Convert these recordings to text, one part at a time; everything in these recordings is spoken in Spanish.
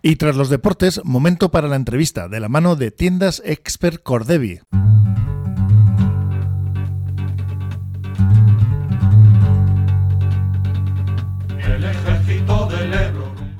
Y tras los deportes, momento para la entrevista de la mano de Tiendas Expert Cordevi.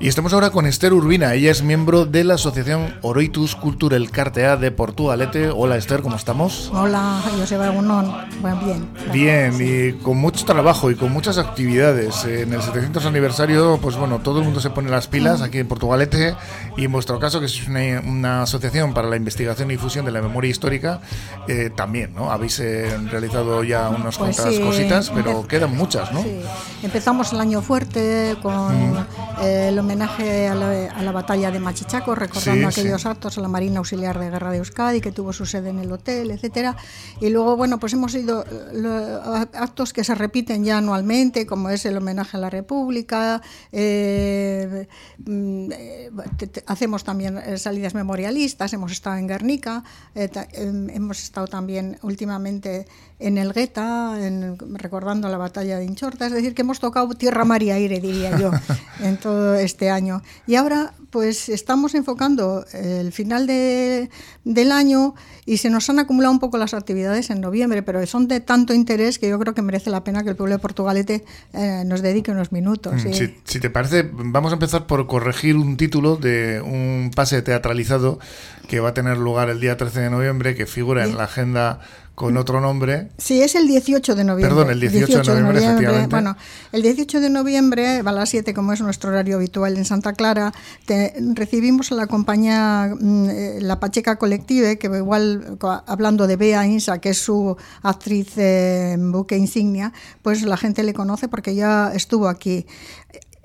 Y estamos ahora con Esther Urbina, ella es miembro de la asociación Oroitus Cultural Cartea de Portugalete. Hola Esther, ¿cómo estamos? Hola, Joseba Gunón. Bueno, bien. Bien, y con mucho trabajo y con muchas actividades. En el 700 aniversario, pues bueno, todo el mundo se pone las pilas aquí en Portugalete y en vuestro caso, que es una, asociación para la investigación y difusión de la memoria histórica, eh, también, ¿no? Habéis eh, realizado ya unas pues cuantas cositas, pero quedan muchas, ¿no? Sí. Empezamos el año fuerte con mm. Eh, homenaje a la, batalla de Machichaco, recordando aquellos actos a la Marina Auxiliar de Guerra de Euskadi, que tuvo su sede en el hotel, etcétera. Y luego, bueno, pues hemos ido actos que se repiten ya anualmente, como es el homenaje a la República. Eh, mm, eh, hacemos también eh, salidas memorialistas, hemos estado en Guernica, em, hemos estado también últimamente en el Gueta, recordando la batalla de Inchorta, es decir, que hemos tocado tierra, mar y aire, diría yo, en todo este año. Y ahora, pues estamos enfocando el final de, del año y se nos han acumulado un poco las actividades en noviembre, pero son de tanto interés que yo creo que merece la pena que el pueblo de Portugalete eh, nos dedique unos minutos. Mm, si, si te parece, vamos a empezar por corregir un título de un pase teatralizado que va a tener lugar el día 13 de noviembre, que figura en la agenda con otro nombre. Sí, es el 18 de noviembre. Perdón, el 18, de, noviembre, efectivamente. Bueno, el 18 de noviembre, a las 7, como es nuestro horario habitual en Santa Clara, recibimos a la compañía mm, eh, La Pacheca Colective, que igual, hablando de Bea Insa, que es su actriz eh, buque insignia, pues la gente le conoce porque ya estuvo aquí.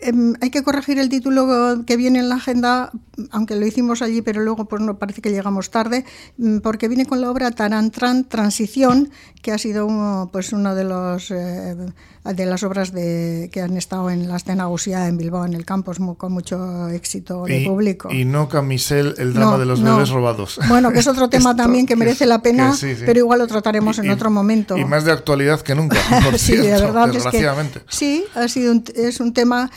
Em, hay que corregir el título que viene en la agenda, aunque lo hicimos allí, pero luego pues no parece que llegamos tarde, mm, porque viene con la obra Tarantran Transición, que ha sido pues uno de los eh, de las obras de, que han estado en la escena Usía en Bilbao, en el campus, con mucho éxito de público. Y no Camisel, el drama de los bebés robados. Bueno, que es otro tema también que merece la pena, pero igual lo trataremos en otro momento. Y más de actualidad que nunca, sí, de verdad es que, sí, ha sido es un tema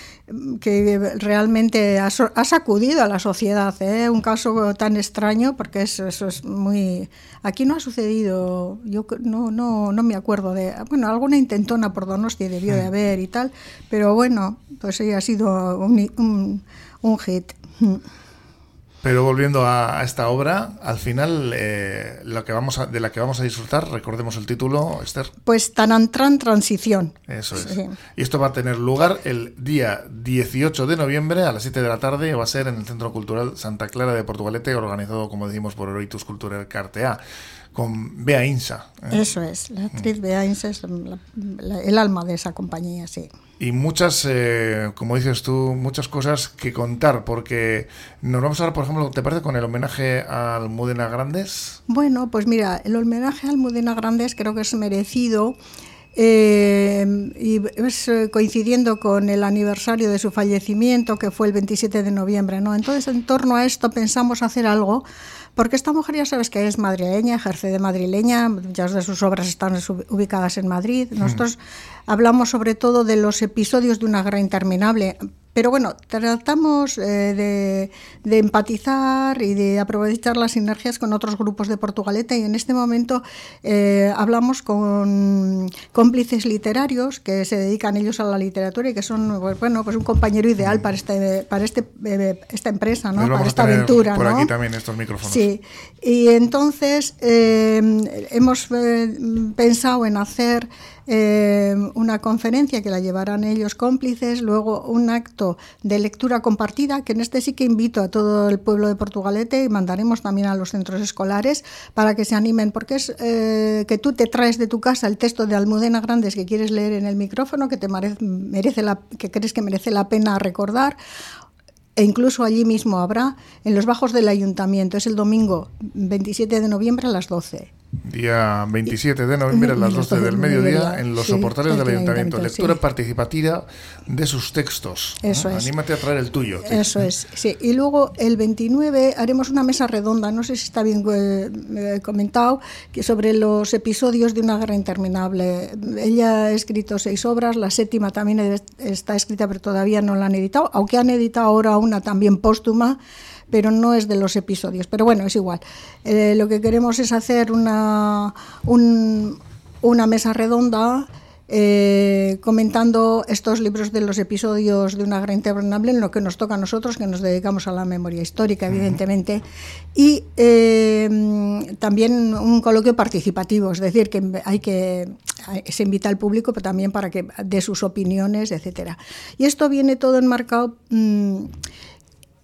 que realmente ha, sacudido a la sociedad, ¿eh? un caso tan extraño, porque eso, eso es muy... Aquí no ha sucedido, yo no, no, no me acuerdo de... Bueno, alguna intentona por Donosti debió de haber y tal, pero bueno, pues sí ha sido un, un, un hit. Pero volviendo a, esta obra, al final, eh, lo que vamos de la que vamos a disfrutar, recordemos el título, Esther. Pues Tanantran Transición. Eso es. Y esto va a tener lugar el día 18 de noviembre a las 7 de la tarde. Va a ser en el Centro Cultural Santa Clara de Portugalete, organizado, como decimos, por Oroitus Cultural Cartea con Bea Insa. ¿eh? Eso es, la actriz Bea Insa es el alma de esa compañía, sí y muchas, eh, como dices tú, muchas cosas que contar, porque nos vamos a hablar, por ejemplo, ¿te parece con el homenaje a Almudena Grandes? Bueno, pues mira, el homenaje a Almudena Grandes creo que es merecido. Eh, y es eh, coincidiendo con el aniversario de su fallecimiento, que fue el 27 de noviembre. ¿no? Entonces, en torno a esto pensamos hacer algo porque esta mujer ya sabes que es madrileña, ejerce de madrileña, muchas de sus obras están ubicadas en Madrid. Mm. Nosotros hablamos sobre todo de los episodios de una guerra interminable, pero bueno, tratamos eh, de, empatizar y de aprovechar las sinergias con otros grupos de Portugalete y en este momento eh, hablamos con cómplices literarios que se dedican ellos a la literatura y que son pues, bueno, pues un compañero ideal para este para este eh, esta empresa, ¿no? para esta aventura. Por aquí también estos micrófonos. Sí, y entonces hemos pensado en hacer una conferencia que la llevarán ellos cómplices, luego un acto de lectura compartida, que en este sí que invito a todo el pueblo de Portugalete y mandaremos también a los centros escolares para que se animen, porque es eh, que tú te traes de tu casa el texto de Almudena Grandes que quieres leer en el micrófono, que te merece la, que crees que merece la pena recordar, e incluso allí mismo habrá en los bajos del ayuntamiento, es el domingo 27 de noviembre a las 12 día 27 de noviembre a las 12 del mediodía en los soportales del Ayuntamiento. Lectura participativa de sus textos. Eso es. Anímate a traer el tuyo. Eso es, sí. Y luego el 29 haremos una mesa redonda, no sé si está bien eh, eh, comentado, que sobre los episodios de una guerra interminable. Ella ha escrito seis obras, la séptima también está escrita, pero todavía no la han editado, aunque han editado ahora una también póstuma pero no es de los episodios. Pero bueno, es igual. Eh, lo que queremos es hacer una, una mesa redonda. Eh, comentando estos libros de los episodios de una gran interminable en lo que nos toca a nosotros, que nos dedicamos a la memoria histórica, evidentemente, y eh, también un coloquio participativo, es decir, que hay que se invita al público, pero también para que dé sus opiniones, etcétera. Y esto viene todo enmarcado. Mm,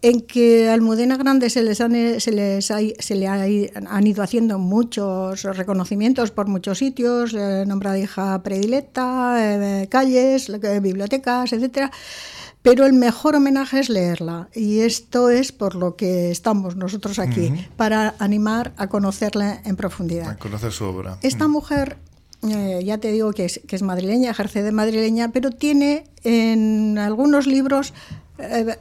en que a Almudena Grande se les, han, se les se le han ido haciendo muchos reconocimientos por muchos sitios, eh, nombrada hija predilecta, eh, calles, bibliotecas, etcétera. Pero el mejor homenaje es leerla y esto es por lo que estamos nosotros aquí, para animar a conocerla en profundidad. A conocer su obra. Esta mujer eh, ya te digo que es, que es madrileña, ejerce de madrileña, pero tiene en algunos libros eh,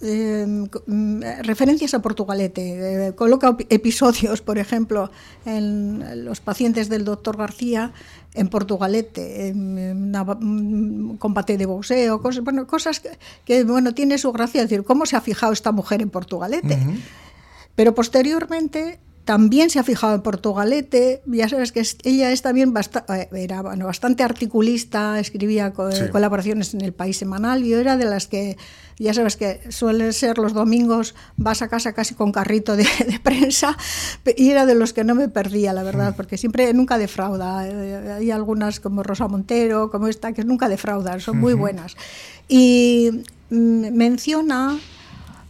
eh, referencias a Portugalete. Eh, coloca episodios, por ejemplo, en los pacientes del doctor García en Portugalete, en un combate de boxeo, cosas, bueno, cosas que, bueno, tiene su gracia. decir, ¿cómo se ha fijado esta mujer en Portugalete? Pero posteriormente también se ha fijado en Portugalete, ya sabes que ella es también eh, era bastante articulista, escribía colaboraciones en el País Semanal y era de las que, ya sabes que suele ser los domingos, vas a casa casi con carrito de, prensa y era de los que no me perdía, la verdad, mm. porque siempre, nunca defrauda. Eh, hay algunas como Rosa Montero, como esta, que nunca defraudan, son muy buenas. Y mm, menciona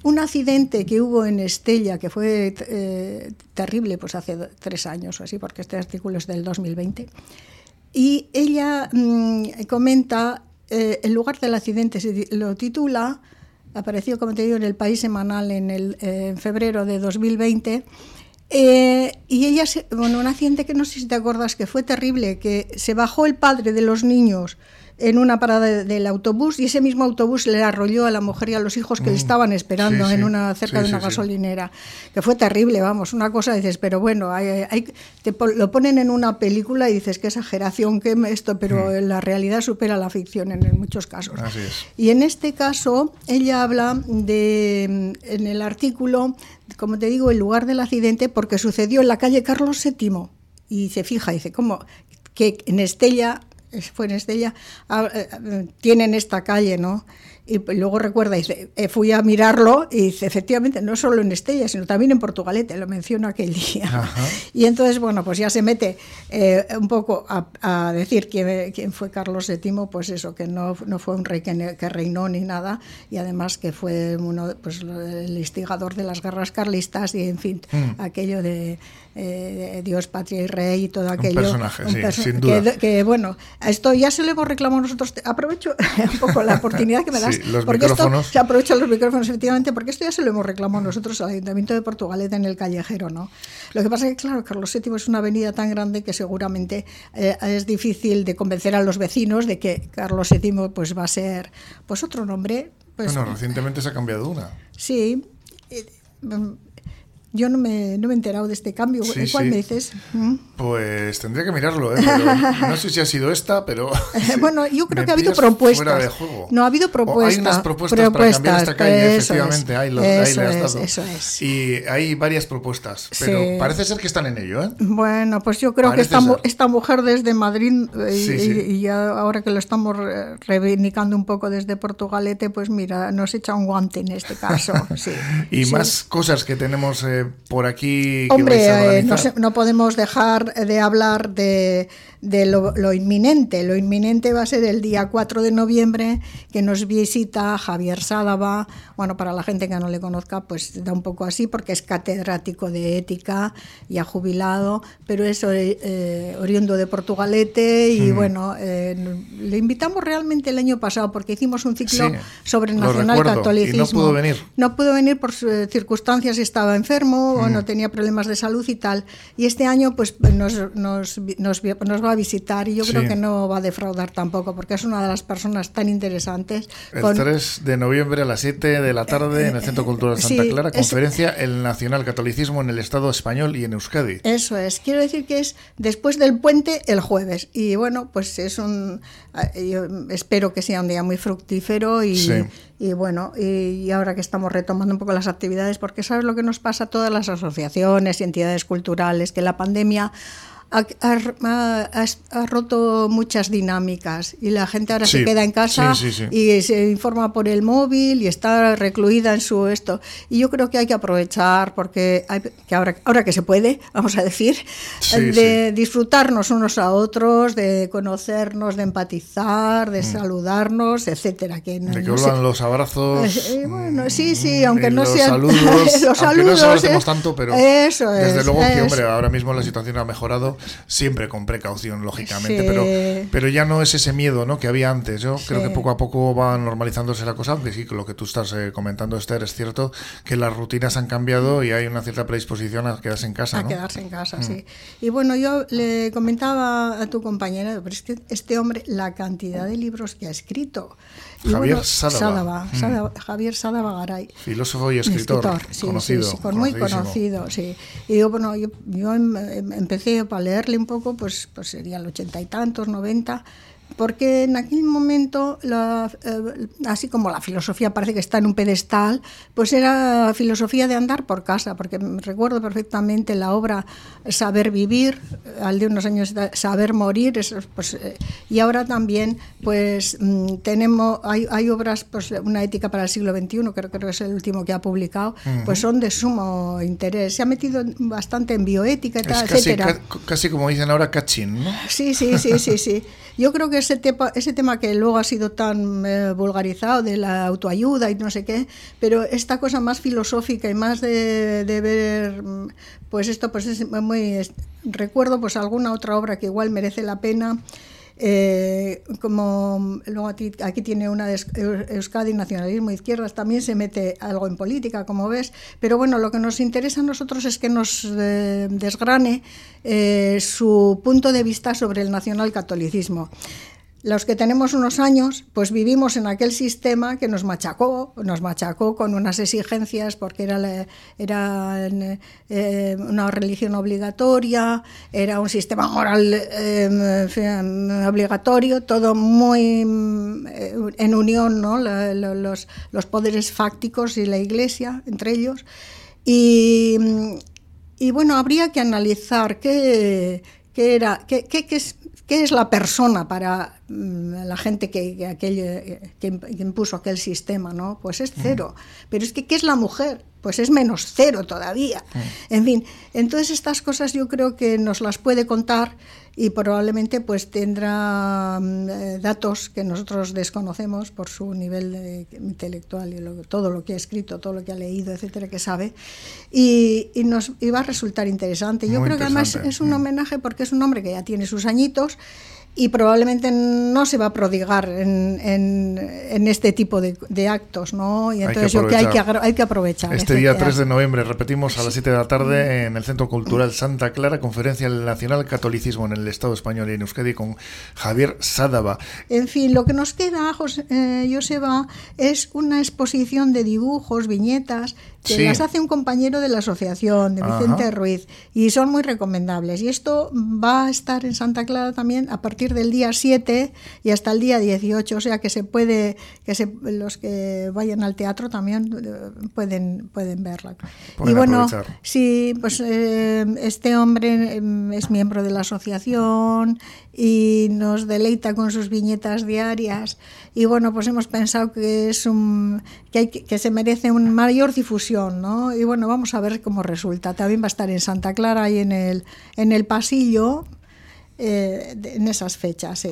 un accidente que hubo en Estella, que fue eh, terrible, pues hace tres años o así, porque este artículo es del 2020, y ella mm, comenta, eh, en lugar del accidente, se lo titula, apareció, como te digo, en el País Semanal en, el, en febrero de 2020, eh, y ella, bueno, un accidente que no sé si te acuerdas, que fue terrible, que se bajó el padre de los niños en una parada del autobús y ese mismo autobús le arrolló a la mujer y a los hijos que le mm. estaban esperando en una cerca de una gasolinera, que fue terrible, vamos, una cosa dices, pero bueno, hay, te lo ponen en una película y dices qué exageración, qué esto, pero mm. la realidad supera la ficción en, muchos casos. Y en este caso ella habla de en el artículo, como te digo, el lugar del accidente porque sucedió en la calle Carlos VII y se fija, dice, ¿cómo? que en Estella fue en Estella, ah, eh, tienen esta calle, ¿no? Y luego recuerda, dice, eh, fui a mirarlo y dice, efectivamente, no solo en Estella, sino también en Portugalete, lo menciono aquel día. Y entonces, bueno, pues ya se mete un poco a, decir quién, quién, fue Carlos VII, pues eso, que no, no fue un rey que, que, reinó ni nada, y además que fue uno, pues, el instigador de las guerras carlistas y, en fin, mm. aquello de eh, Dios, patria y rey y todo aquello. Un personaje, sí, sin duda. Que, bueno, esto ya se lo hemos reclamado nosotros. Aprovecho un poco la oportunidad que me das. Los porque micrófonos. Esto, se aprovechan los micrófonos, efectivamente, porque esto ya se lo hemos reclamado nosotros al Ayuntamiento de Portugalete en el callejero, ¿no? Lo que pasa es que, claro, Carlos VII es una avenida tan grande que seguramente eh, es difícil de convencer a los vecinos de que Carlos VII pues, va a ser pues otro nombre. Pues, bueno, recientemente se ha cambiado una. Sí. Eh, yo no me, no me he enterado de este cambio. ¿Cuál me dices? ¿Mm? Pues tendría que mirarlo, ¿eh? no sé si ha sido esta, pero. bueno, yo creo que ha habido propuestas. No, ha habido propuestas. hay unas propuestas, para cambiar esta calle, efectivamente. Hay, los, eso, ahí es, eso es. Y hay varias propuestas, pero parece ser que están en ello, ¿eh? Bueno, pues yo creo que esta, esta, mujer desde Madrid, eh, y, ahora que lo estamos reivindicando un poco desde Portugalete, pues mira, nos echa un guante en este caso. y más cosas que tenemos. Eh, por aquí. Hombre, eh, no, podemos dejar de hablar de, de lo, inminente. Lo inminente va a ser el día 4 de noviembre, que nos visita Javier Sádava. Bueno, para la gente que no le conozca, pues da un poco así, porque es catedrático de ética, y ha jubilado, pero es eh, oriundo de Portugalete. Y mm. bueno, eh, le invitamos realmente el año pasado, porque hicimos un ciclo sobre el nacional catolicismo. no pudo venir. No pudo venir por circunstancias, estaba enfermo o mm. no tenía problemas de salud y tal. Y este año, pues nos, nos, nos, nos, va a visitar y yo creo que no va a defraudar tampoco, porque es una de las personas tan interesantes. El 3 de noviembre a las 7 de la tarde en el Centro Cultural Santa Clara, conferencia El Nacional Catolicismo en el Estado español y en Euskadi. Eso es, quiero decir que es después del puente el jueves. Y bueno, pues es un. Eh, yo espero que sea un día muy fructífero y, y bueno, y, ahora que estamos retomando un poco las actividades, porque sabes lo que nos pasa a todas las asociaciones y entidades culturales, que la pandemia ha, roto muchas dinámicas y la gente ahora se queda en casa y se informa por el móvil y está recluida en su esto. Y yo creo que hay que aprovechar porque hay, que ahora, ahora que se puede, vamos a decir, de disfrutarnos unos a otros, de conocernos, de empatizar, de mm. saludarnos, etcétera. Que de que vuelvan los abrazos. Eh, bueno, sí, sí, aunque no sean saludos, los saludos. no hacemos tanto, pero desde luego que hombre, ahora mismo la situación ha mejorado siempre con precaución, lógicamente, pero, pero ya no es ese miedo ¿no? que había antes. Yo creo que poco a poco va normalizándose la cosa, aunque sí, lo que tú estás eh, comentando, Esther, es cierto que las rutinas han cambiado y hay una cierta predisposición a quedarse en casa. A quedarse en casa, mm. sí. Y bueno, yo le comentaba a tu compañera, pero es que este hombre, la cantidad de libros que ha escrito, Javier Sadaba. Mm. Javier Sadaba Garay. Filósofo y escritor, conocido. muy conocido, sí. Y yo, bueno, yo, yo em, em, empecé para leerle un poco, pues, pues sería el ochenta y tantos, noventa, porque en aquel momento, eh, así como la filosofía parece que está en un pedestal, pues era filosofía de andar por casa, porque recuerdo perfectamente la obra Saber vivir, al de unos años Saber morir, pues, eh, y ahora también pues mm, tenemos, hay, hay, obras, pues una ética para el siglo XXI, creo, que es el último que ha publicado, pues son de sumo interés. Se ha metido bastante en bioética, casi, casi como dicen ahora, cachín, ¿no? Sí, sí, sí, sí, sí. Yo creo que ese tema, ese tema que luego ha sido tan eh, vulgarizado de la autoayuda y no sé qué, pero esta cosa más filosófica y más de, de ver, pues esto pues es muy... Recuerdo pues alguna otra obra que igual merece la pena. Eh, como luego aquí, tiene una de Euskadi, nacionalismo, izquierdas, también se mete algo en política, como ves, pero bueno, lo que nos interesa a nosotros es que nos eh, desgrane eh, su punto de vista sobre el nacionalcatolicismo los que tenemos unos años, pues vivimos en aquel sistema que nos machacó, nos machacó con unas exigencias porque era, era eh, una religión obligatoria, era un sistema moral eh, obligatorio, todo muy eh, en unión, ¿no? los, los, poderes fácticos y la Iglesia, entre ellos. Y, y bueno, habría que analizar qué, qué era, qué, qué, qué es ¿Qué es la persona para mm, la gente que, que, impuso aquel sistema? ¿no? Pues es cero. Pero es que, ¿qué es la mujer? Pues es menos cero todavía. En fin, entonces estas cosas yo creo que nos las puede contar y probablemente pues tendrá mm, eh, datos que nosotros desconocemos por su nivel intelectual y todo lo que ha escrito, todo lo que ha leído, etcétera, que sabe, y, nos va a resultar interesante. Yo creo que además es un homenaje porque es un hombre que ya tiene sus añitos y probablemente no se va a prodigar en, en, este tipo de, de, actos, ¿no? Y entonces hay que, hay que, hay que aprovechar. Este día 3 de noviembre, repetimos, a las 7 de la tarde en el Centro Cultural Santa Clara, conferencia Nacional Catolicismo en el Estado español y en Euskadi con Javier Sádava. En fin, lo que nos queda, José, eh, Joseba, es una exposición de dibujos, viñetas, que las hace un compañero de la asociación, de Vicente Ruiz, y son muy recomendables. Y esto va a estar en Santa Clara también a partir del día 7 y hasta el día 18, o sea que se puede, que se, los que vayan al teatro también eh, pueden, pueden verla. y bueno, sí, pues eh, este hombre em, es miembro de la asociación y nos deleita con sus viñetas diarias y bueno, pues hemos pensado que es un que, hay, que se merece una mayor difusión, ¿no? Y bueno, vamos a ver cómo resulta. También va a estar en Santa Clara y en el en el pasillo eh, en esas fechas, sí.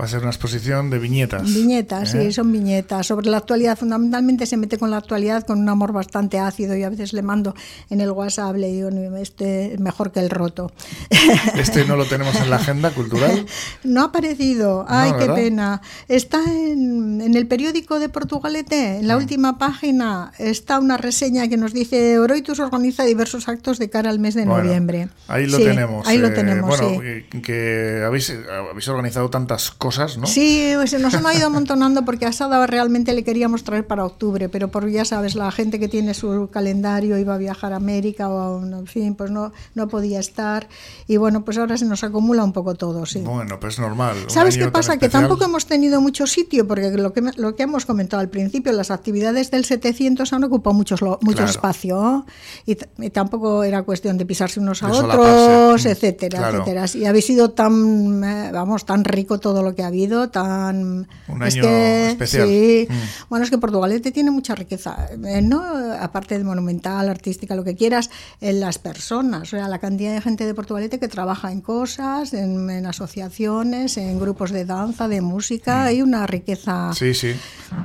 Va a ser una exposición de viñetas. Viñetas, sí, ¿eh? son viñetas. Sobre la actualidad, fundamentalmente se mete con la actualidad con un amor bastante ácido y a veces le mando en el WhatsApp, le digo, este es mejor que el roto. Este no lo tenemos en la agenda cultural. No ha aparecido, ay, qué pena. Está en, en, el periódico de Portugalete, en la última página, está una reseña que nos dice Oroitus organiza diversos actos de cara al mes de noviembre. Ahí lo tenemos. Ahí lo eh, tenemos, bueno, que habéis, habéis organizado tantas cosas, ¿no? Sí, pues nos han ido amontonando porque a Sada realmente le queríamos traer para octubre, pero por ya sabes, la gente que tiene su calendario iba a viajar a América o en fin, pues no, no podía estar. Y bueno, pues ahora se nos acumula un poco todo, sí. Bueno, pues normal. ¿Sabes qué pasa? Que tampoco hemos tenido mucho sitio, porque lo que, lo que hemos comentado al principio, las actividades del 700 han ocupado mucho, mucho espacio y, tampoco era cuestión de pisarse unos a otros, etcétera, etcétera. Y habéis sido tan, eh, vamos, tan rico todo lo que ha habido tan... Un año especial. Sí. Mm. Bueno, es que Portugalete tiene mucha riqueza, eh, ¿no? aparte de monumental, artística, lo que quieras, en las personas, o sea, la cantidad de gente de Portugalete que trabaja en cosas, en, asociaciones, en grupos de danza, de música, mm. hay una riqueza... Sí, sí.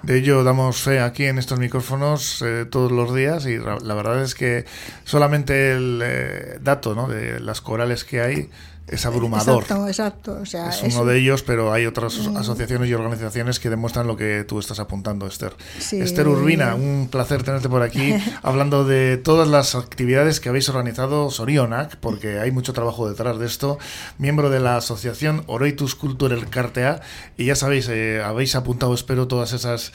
De ello damos fe aquí en estos micrófonos eh, todos los días y la verdad es que solamente el eh, dato ¿no? de las corales que hay es abrumador. Exacto, exacto. O sea, es, uno de ellos, pero hay otras mm. asociaciones y organizaciones que demuestran lo que tú estás apuntando, Esther. Esther Urbina, un placer tenerte por aquí, hablando de todas las actividades que habéis organizado Sorionac, porque hay mucho trabajo detrás de esto, miembro de la asociación Oroitus Cultural Cartea, y ya sabéis, eh, habéis apuntado, espero, todas esas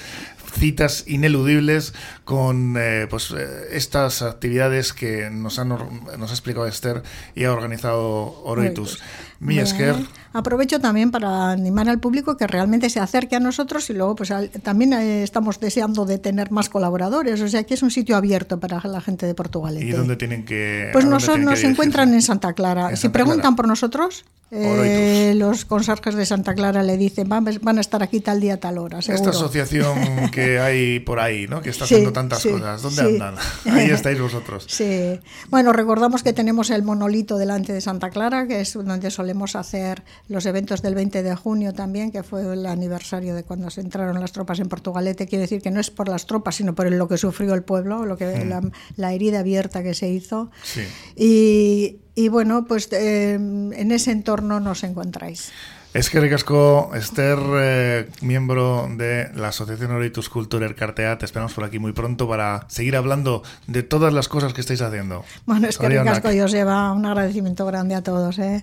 citas ineludibles con eh, pues eh, estas actividades que nos, han, nos ha explicado Esther y ha organizado Oroitus. Miesker. Aprovecho también para animar al público que realmente se acerque a nosotros y luego pues también eh, estamos deseando de tener más colaboradores, o sea que es un sitio abierto para la gente de Portugal. ¿Y dónde tienen que Pues nosotros nos encuentran en Santa Clara. si preguntan por nosotros, eh, los conserjes de Santa Clara le dicen van, van, a estar aquí tal día, tal hora. Esta asociación que hay por ahí, ¿no? que está haciendo tantas cosas, ¿dónde andan? Ahí estáis vosotros. Sí. Bueno, recordamos que tenemos el monolito delante de Santa Clara, que es donde solemos hacer los eventos del 20 de junio también, que fue el aniversario de cuando se entraron las tropas en Portugalete. Quiere decir que no es por las tropas, sino por lo que sufrió el pueblo, lo que, mm. la, herida abierta que se hizo. Sí. Y, y bueno, pues eh, en ese entorno nos encontráis. Es que ricasco, Esther, eh, miembro de la Asociación Oritus Cultural Cartea, te esperamos por aquí muy pronto para seguir hablando de todas las cosas que estáis haciendo. Bueno, es que ricasco, yo lleva un agradecimiento grande a todos. ¿eh?